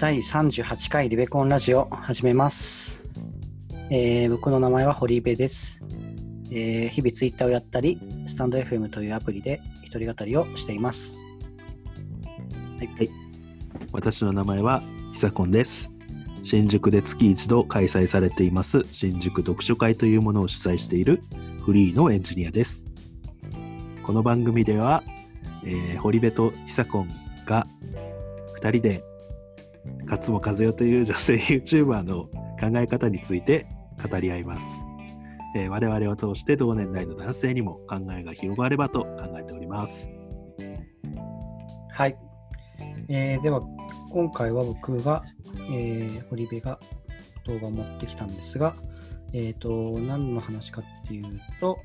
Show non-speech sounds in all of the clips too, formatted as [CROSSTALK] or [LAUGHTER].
第38回リベコンラジオ始めます。えー僕の名前は堀部です。えー日々ツイッターをやったり、スタンド FM というアプリで一人語りをしています。はい。はい私の名前はひさこんです。新宿で月一度開催されています新宿読書会というものを主催しているフリーのエンジニアです。この番組では、えー堀部とひさこんが2人で勝間和代という女性 YouTuber の考え方について語り合います。えー我々を通して同年代の男性にも考えが広がればと考えております。はい。えーでは、今回は僕が、えー堀部が動画を持ってきたんですが、えっ、と、何の話かっていうと、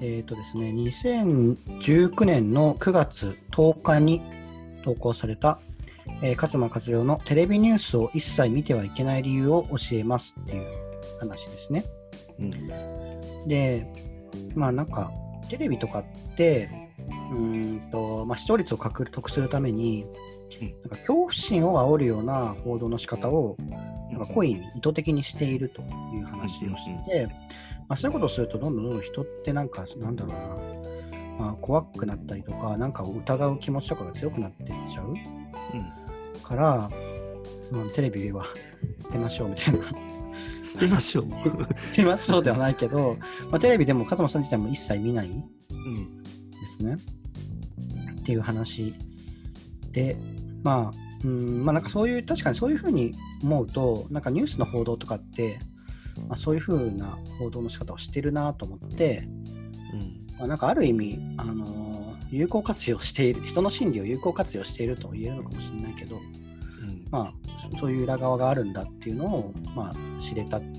えっ、とですね、2019年の9月10日に投稿された、えー勝間和代のテレビニュースを一切見てはいけない理由を教えますっていう話ですね。うん。で、まあなんか、テレビとかって、うーんと、まあ視聴率を獲得するために、うん。なんか恐怖心を煽るような報道の仕方を、なんか故意に意図的にしているという話をしてて、まあそういうことをすると、どんどんどんどん人ってなんか、なんだろうな、まあ怖くなったりとか、なんかを疑う気持ちとかが強くなっていっちゃう。うんから、まあ、テレビは捨てましょうみたいな。捨てましょう。捨てましょうではないけど、まあ、テレビでも勝間さん自体も一切見ないうんですね。っていう話で、まあ、うん、まあなんかそういう、確かにそういうふうに思うと、なんかニュースの報道とかって、まあ、そういうふうな報道の仕方をしてるなと思って、うんまあ、なんかある意味、あのー有効活用している、人の心理を有効活用していると言えるのかもしれないけど、うんまあ、そそういう裏側があるんだっていうのを、まあ、知れたっていう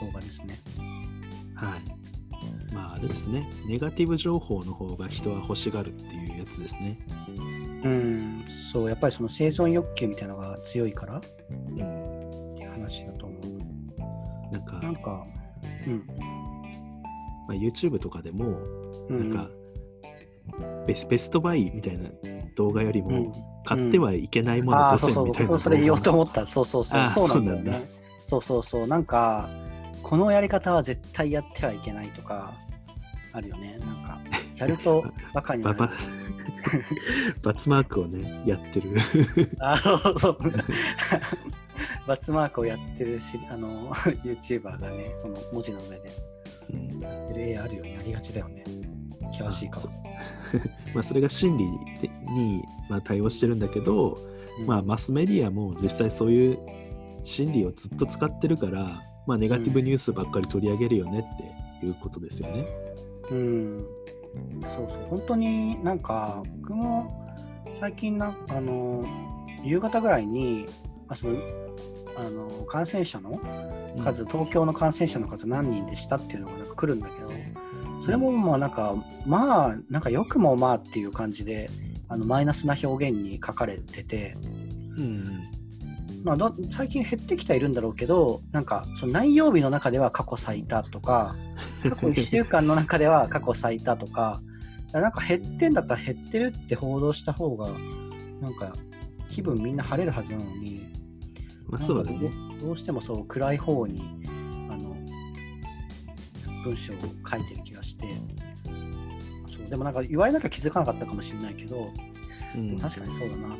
動画ですね。はい。まああれですね、ネガティブ情報の方が人は欲しがるっていうやつですね。うん、そう、やっぱりその生存欲求みたいなのが強いからっうん、ていう話だと思う。なんか、なんか、うん、まあ、YouTube とかでも、うん、なんかベス、ベストバイみたいな動画よりうんも、買ってはいけないもの5ああ、そうそう、選みたいな僕それ言おうと動思った。そうそうそう、そうなんだよそうなんね。そうそうそう、なんか、このやり方は絶対やってはいけないとか、あるよね。なんか、やると [LAUGHS] バカになる画バ。バ [LAUGHS] バツマークをね、やってる。[LAUGHS] あそうそう。バツマークをやってるし、あの、YouTuber がね、その文字の上でうんやってる絵あるよね。ありがちだよね。険しいか。もう。[LAUGHS] まあそれが心理に、まあ、対応してるんだけど、うん。まあ、マスメディアも実際そういう心理をずっと使ってるから、まあ、ネガティブニュースばっかり取り上げるよねっていうことですよね。うん、そうそう、本当になんか、僕も最近なあの、夕方ぐらいに、あそのあの感染者の数、東京の感染者の数何人でしたっていうのがなんか来るんだけど、それもまあなんか、まあ、なんか良くもまあっていう感じで、あのマイナスな表現に書かれてて、うん、まあ、ど最近減ってきてはいるんだろうけど、なんかその何曜日の中では過去最多とか、過去1週間の中では過去最多とか、なんか減ってんだったら減ってるって報道した方が、なんか気分みんな晴れるはずなのに、まあそうだね。うどうしてもそう暗い方に文章を書いてる気がして、そうでもなんか言われなきゃ気づかなかったかもしれないけど、うん。確かにそうだなと思っ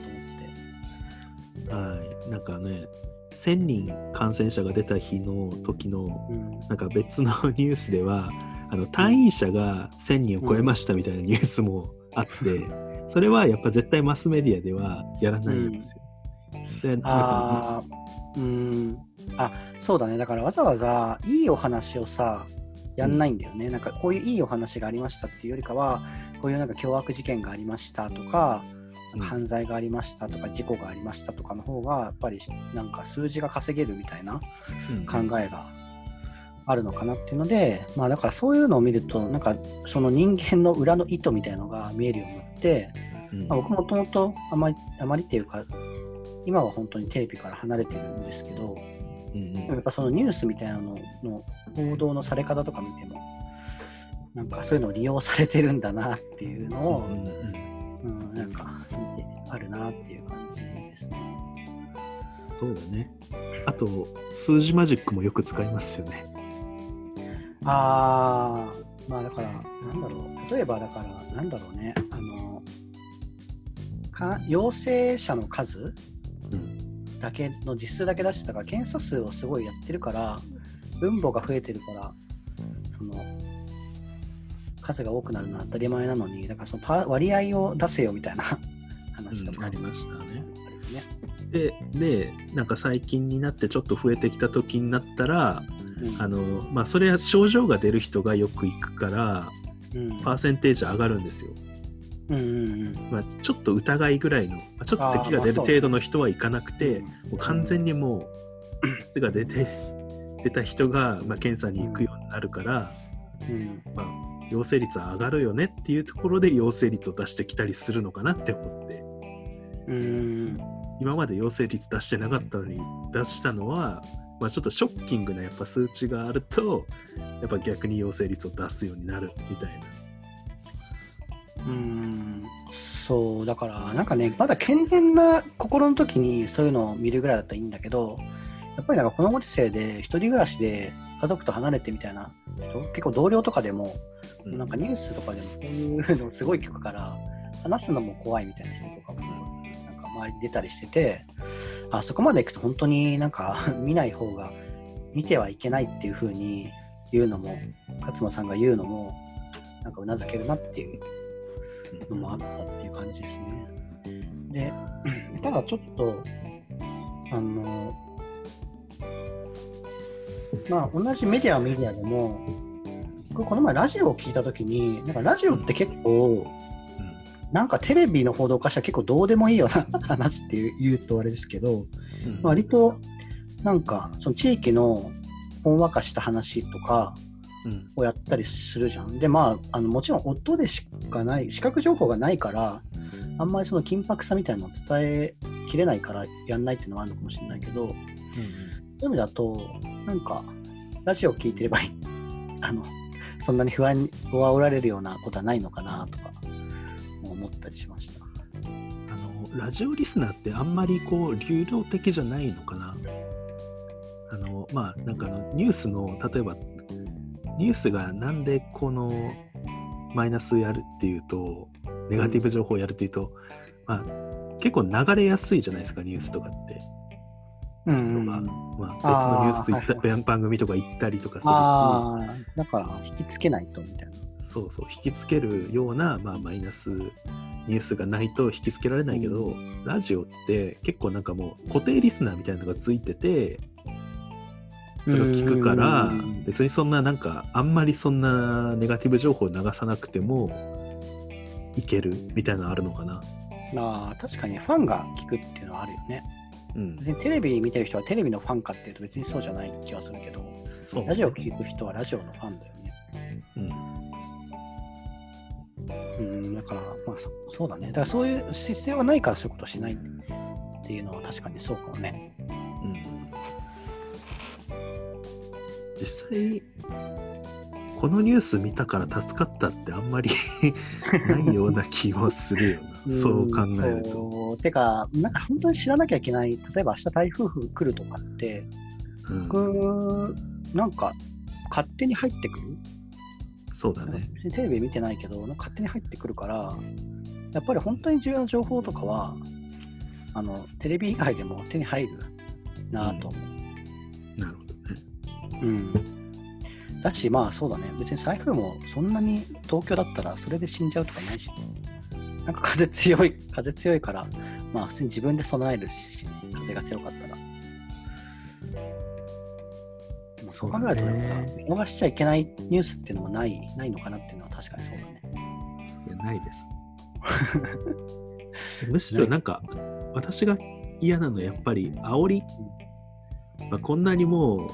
て。はい、なんかね、1000人感染者が出た日の時の、うん。なんか別のニュースでは、あの退院者が1000人を超えましたみたいなニュースもあって、それはやっぱ絶対マスメディアではやらないんですよ。それなんかあーうん。あそうだね。だからわざわざいいお話をさやんないんだよね、なんかこういういいお話がありましたっていうよりかはこういうなんか凶悪事件がありましたとか犯罪がありましたとか事故がありましたとかの方がやっぱりなんか数字が稼げるみたいなうん考えがあるのかなっていうので、まあだからそういうのを見るとなんかその人間の裏の意図みたいなのが見えるようになって、うん。まあ、僕もともとあまりあまりっていうか今は本当にテレビから離れてるんですけどやっぱそのニュースみたいなのの報道のされ方とか見てもなんかそういうのを利用されてるんだなっていうのを、うんうんうんうん、なんか見てあるなっていう感じですね。そうだね。あと、数字マジックもよく使いますよね。あー、まあだから、なんだろう。例えばだから、なんだろうね。あの、か陽性者の数うん。だけの実数だけ出してたから、検査数をすごいやってるから、分母が増えてるから、その、数が多くなるのは当たり前なのに、だからそのパ割合を出せよみたいな [LAUGHS] 話とかありましたね。で、で、なんか最近になってちょっと増えてきた時になったら、うんあの、まあ、それは症状が出る人がよく行くから、うんパーセンテージ上がるんですよ。うんうんうん。まあ、ちょっと疑いぐらいの、まあちょっと咳が出る程度の人は行かなくて、もう完全にもう、咳が出て、出た人が、まあ、検査に行くようになるから、うん。まあ、陽性率は上がるよねっていうところで陽性率を出してきたりするのかなって思って。うん。今まで陽性率出してなかったのに出したのは、まあ、ちょっとショッキングなやっぱ数値があるとやっぱ逆に陽性率を出すようになるみたいな。うん。そうだからなんかねまだ健全な心の時にそういうのを見るぐらいだったらいいんだけどやっぱりなんかこのご時世で一人暮らしで家族と離れてみたいな人結構同僚とかでもうんなんかニュースとかでもこういうのすごい聞くから話すのも怖いみたいな人とかもなんか周りに出たりしててあそこまで行くと本当になんか [LAUGHS] 見ない方が見てはいけないっていう風に言うのも勝間さんが言うのもなんかうなずけるなっていう。のもあったっていう感じですね。で、ただちょっと、あの、まあ同じメディアはメディアでも、僕この前ラジオを聞いたときに、なんかラジオって結構、なんかテレビの報道化したら結構どうでもいいような [LAUGHS] 話っていう言うとあれですけど、うん割となんかその地域のほんわかした話とかうんをやったりするじゃん。でまああのもちろん音でしかない視覚情報がないからあんまりその緊迫さみたいなのを伝えきれないからやんないっていうのはあるのかもしれないけどそういう意味だとなんかラジオ聞いてればいい。あのそんなに不安を煽られるようなことはないのかなとか思ったりしました。あのラジオリスナーってあんまりこう流動的じゃないのかな。あのまあなんかあのニュースの例えばニュースがなんでこのマイナスやるっていうとネガティブ情報やるっていうと、まあ、結構流れやすいじゃないですかニュースとかって。うんまあ、別のニュース行った、はい。番組とか行ったりとかするし、ああ、だから引きつけないとみたいな。そうそう引きつけるような、まあ、マイナスニュースがないと引きつけられないけど、ラジオって結構なんかもう固定リスナーみたいなのがついててそれを聞くからうん別にそんななんかあんまりそんなネガティブ情報を流さなくてもいけるみたいなのあるのかな。まあ、確かにファンが聞くっていうのはあるよね。うん、別にテレビ見てる人はテレビのファンかっていうと別にそうじゃない気はするけど、ねラジオ聞く人はラジオのファンだよね。うんうん、だから、まあそそうだね。だからそういう必要がないからそういうことをしないっていうのは確かにそうかもね。うん実際このニュース見たから助かったってあんまり [LAUGHS] ないような気もするよなそう考えると。てか、なんか本当に知らなきゃいけない、例えば明日台風来るとかって、うん僕、なんか勝手に入ってくる？そうだね。テレビ見てないけど、なんか勝手に入ってくるから、やっぱり本当に重要な情報とかは、あのテレビ以外でも手に入るなぁと思う。うん。だし、まあそうだね、別に台風もそんなに東京だったらそれで死んじゃうとかないし、なんか風強い、風強いから、まあ普通に自分で備えるし、風が強かったら。まあそう考えると、見逃しちゃいけないニュースっていうのもないないのかなっていうのは確かにそうだね。いやないです。[LAUGHS] むしろなんか私が嫌なのはやっぱり煽り、まあ、こんなにもう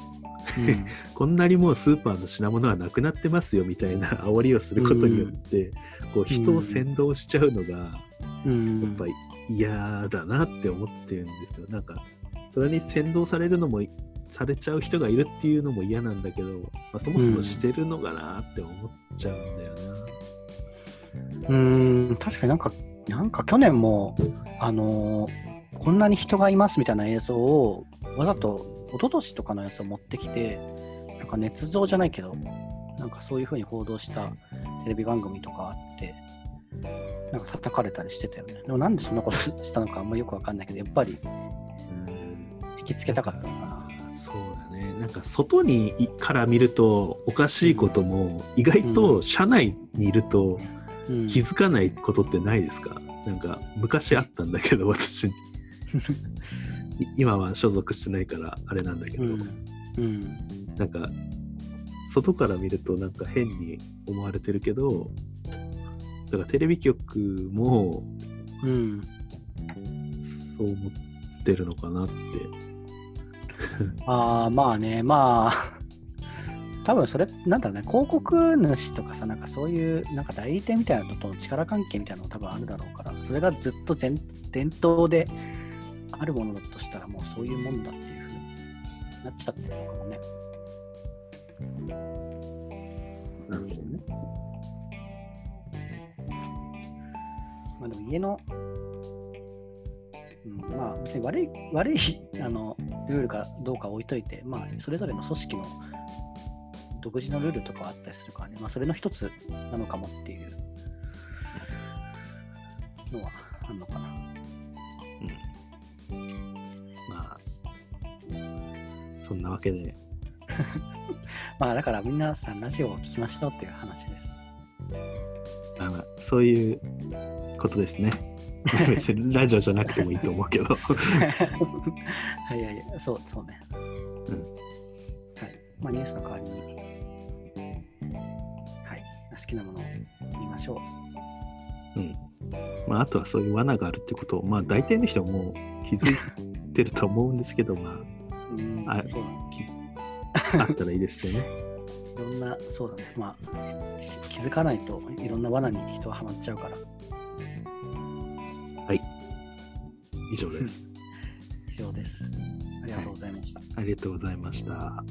こんなにもうスーパーの品物はなくなってますよみたいな煽りをすることによって、こう人を先導しちゃうのがうん、やっぱり嫌だなって思ってるんですよ。なんかそれに先導されるのもされちゃう人がいるっていうのも嫌なんだけど、まあ、そもそもしてるのかなって思っちゃうんだよな。うーん、確かになんか、なんか去年も、あのーこんなに人がいますみたいな映像をわざと一昨年とかのやつを持ってきてなんか捏造じゃないけどなんかそういうふうに報道したテレビ番組とかあってなんか叩かれたりしてたよね。でもなんでそんなことしたのかあんまよくわかんないけどやっぱりうん引きつけたかったのかな。そうだね。なんか外にいから見るとおかしいことも意外と社内にいるとうん。気づかないことってないですか、なんか昔あったんだけど私い [LAUGHS] 今は所属してないからあれなんだけど、うん。うん。なんか外から見るとなんか変に思われてるけどだからテレビ局もうん。そう思ってるのかなって。[LAUGHS] ああまあね。まあ多分それなんだろうね。広告主とかさなんかそういうなんか代理店みたいなのとの力関係みたいなのも多分あるだろうからそれがずっと伝伝統であるものだとしたらもうそういうもんだっていうふうになっちゃってるのかもね。なるほどね。まあでも家の、うん、まあ別に悪い [LAUGHS] 悪いあのルールかどうか置いといてまあそれぞれの組織の独自のルールとかはあったりするからね、まあ、それの一つなのかもっていうのはあるのかな。そんなわけで [LAUGHS] まあだから皆さんラジオを聞きましょうっていう話です。あのそういうことですね [LAUGHS] 別にラジオじゃなくてもいいと思うけどはいはいはい、そうそうね。うんはい。まあニュースの代わりに、はい、好きなものを見ましょう。うんまあ、あとはそういう罠があるってことを、まあ、大体の人はもう気づいてると思うんですけど、まうん、あそうだね。あ、[LAUGHS] あったらいいですよね。いろんな、そうだね。まあ、し気づかないといろんな罠に人はハマっちゃうから。以上です。[LAUGHS] 以上です。ありがとうございました。ありがとうございました。